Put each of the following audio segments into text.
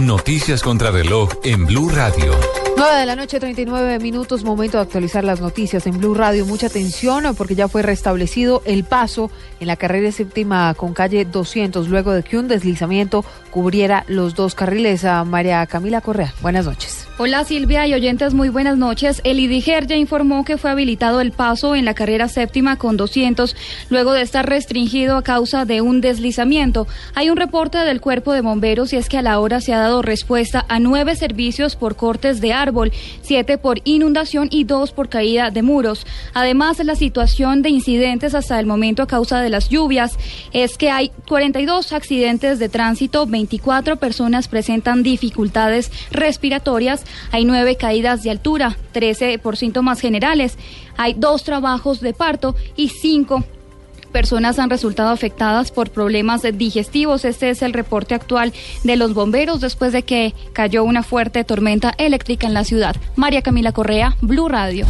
Noticias contra reloj en Blue Radio. 9 de la noche, 39 minutos, momento de actualizar las noticias en Blue Radio. Mucha atención porque ya fue restablecido el paso en la carrera séptima con calle 200 luego de que un deslizamiento cubriera los dos carriles. A María Camila Correa, buenas noches. Hola Silvia y oyentes, muy buenas noches. El IDIGER ya informó que fue habilitado el paso en la carrera séptima con 200 luego de estar restringido a causa de un deslizamiento. Hay un reporte del cuerpo de bomberos y es que a la hora se ha dado respuesta a nueve servicios por cortes de árbol, siete por inundación y dos por caída de muros. Además, la situación de incidentes hasta el momento a causa de las lluvias es que hay 42 accidentes de tránsito, 24 personas presentan dificultades respiratorias hay nueve caídas de altura, 13 por síntomas generales, hay dos trabajos de parto y cinco personas han resultado afectadas por problemas digestivos. Este es el reporte actual de los bomberos después de que cayó una fuerte tormenta eléctrica en la ciudad. María Camila Correa, Blue Radio.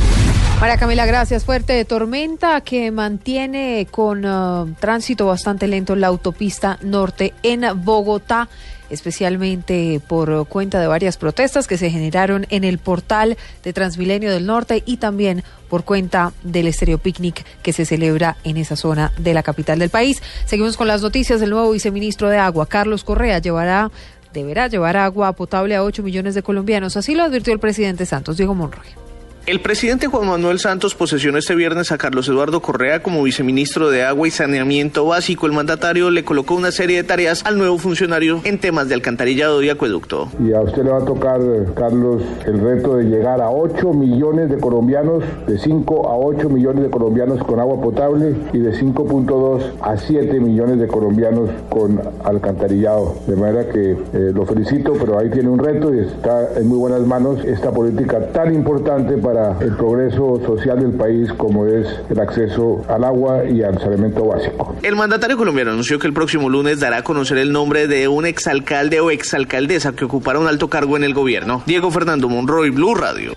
María Camila, gracias. Fuerte tormenta que mantiene con uh, tránsito bastante lento la autopista norte en Bogotá especialmente por cuenta de varias protestas que se generaron en el portal de Transmilenio del Norte y también por cuenta del Estéreo Picnic que se celebra en esa zona de la capital del país. Seguimos con las noticias. del nuevo viceministro de Agua, Carlos Correa, llevará deberá llevar agua potable a 8 millones de colombianos. Así lo advirtió el presidente Santos, Diego Monroy. El presidente Juan Manuel Santos posesionó este viernes a Carlos Eduardo Correa como viceministro de Agua y Saneamiento Básico. El mandatario le colocó una serie de tareas al nuevo funcionario en temas de alcantarillado y acueducto. Y a usted le va a tocar, Carlos, el reto de llegar a 8 millones de colombianos, de 5 a 8 millones de colombianos con agua potable y de 5.2 a 7 millones de colombianos con alcantarillado. De manera que eh, lo felicito, pero ahí tiene un reto y está en muy buenas manos esta política tan importante para el progreso social del país como es el acceso al agua y al saneamiento básico. El mandatario colombiano anunció que el próximo lunes dará a conocer el nombre de un exalcalde o exalcaldesa que ocupará un alto cargo en el gobierno. Diego Fernando Monroy, Blue Radio.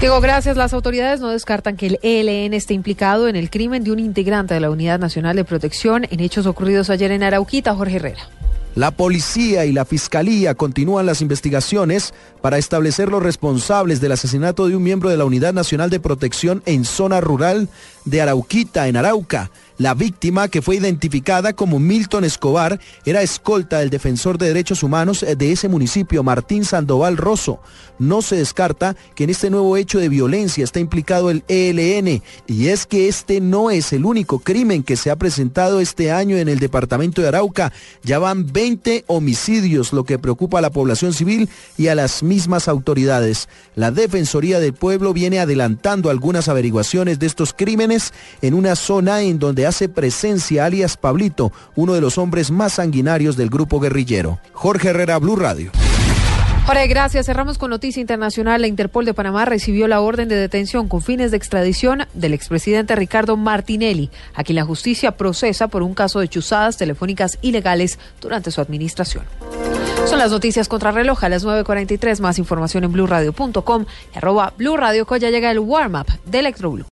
Diego, gracias. Las autoridades no descartan que el ELN esté implicado en el crimen de un integrante de la Unidad Nacional de Protección en hechos ocurridos ayer en Arauquita, Jorge Herrera. La policía y la fiscalía continúan las investigaciones para establecer los responsables del asesinato de un miembro de la Unidad Nacional de Protección en zona rural de Arauquita, en Arauca. La víctima, que fue identificada como Milton Escobar, era escolta del defensor de derechos humanos de ese municipio, Martín Sandoval Rosso. No se descarta que en este nuevo hecho de violencia está implicado el ELN, y es que este no es el único crimen que se ha presentado este año en el departamento de Arauca. Ya van 20 homicidios, lo que preocupa a la población civil y a las mismas autoridades. La Defensoría del Pueblo viene adelantando algunas averiguaciones de estos crímenes en una zona en donde hace presencia alias Pablito, uno de los hombres más sanguinarios del grupo guerrillero. Jorge Herrera, Blue Radio. Jorge, gracias. Cerramos con noticia internacional. La Interpol de Panamá recibió la orden de detención con fines de extradición del expresidente Ricardo Martinelli, a quien la justicia procesa por un caso de chuzadas telefónicas ilegales durante su administración. Son las noticias contra reloj a las 9.43. Más información en blueradio.com y arroba Blue Radio, ya llega el warm-up de Electro Blue.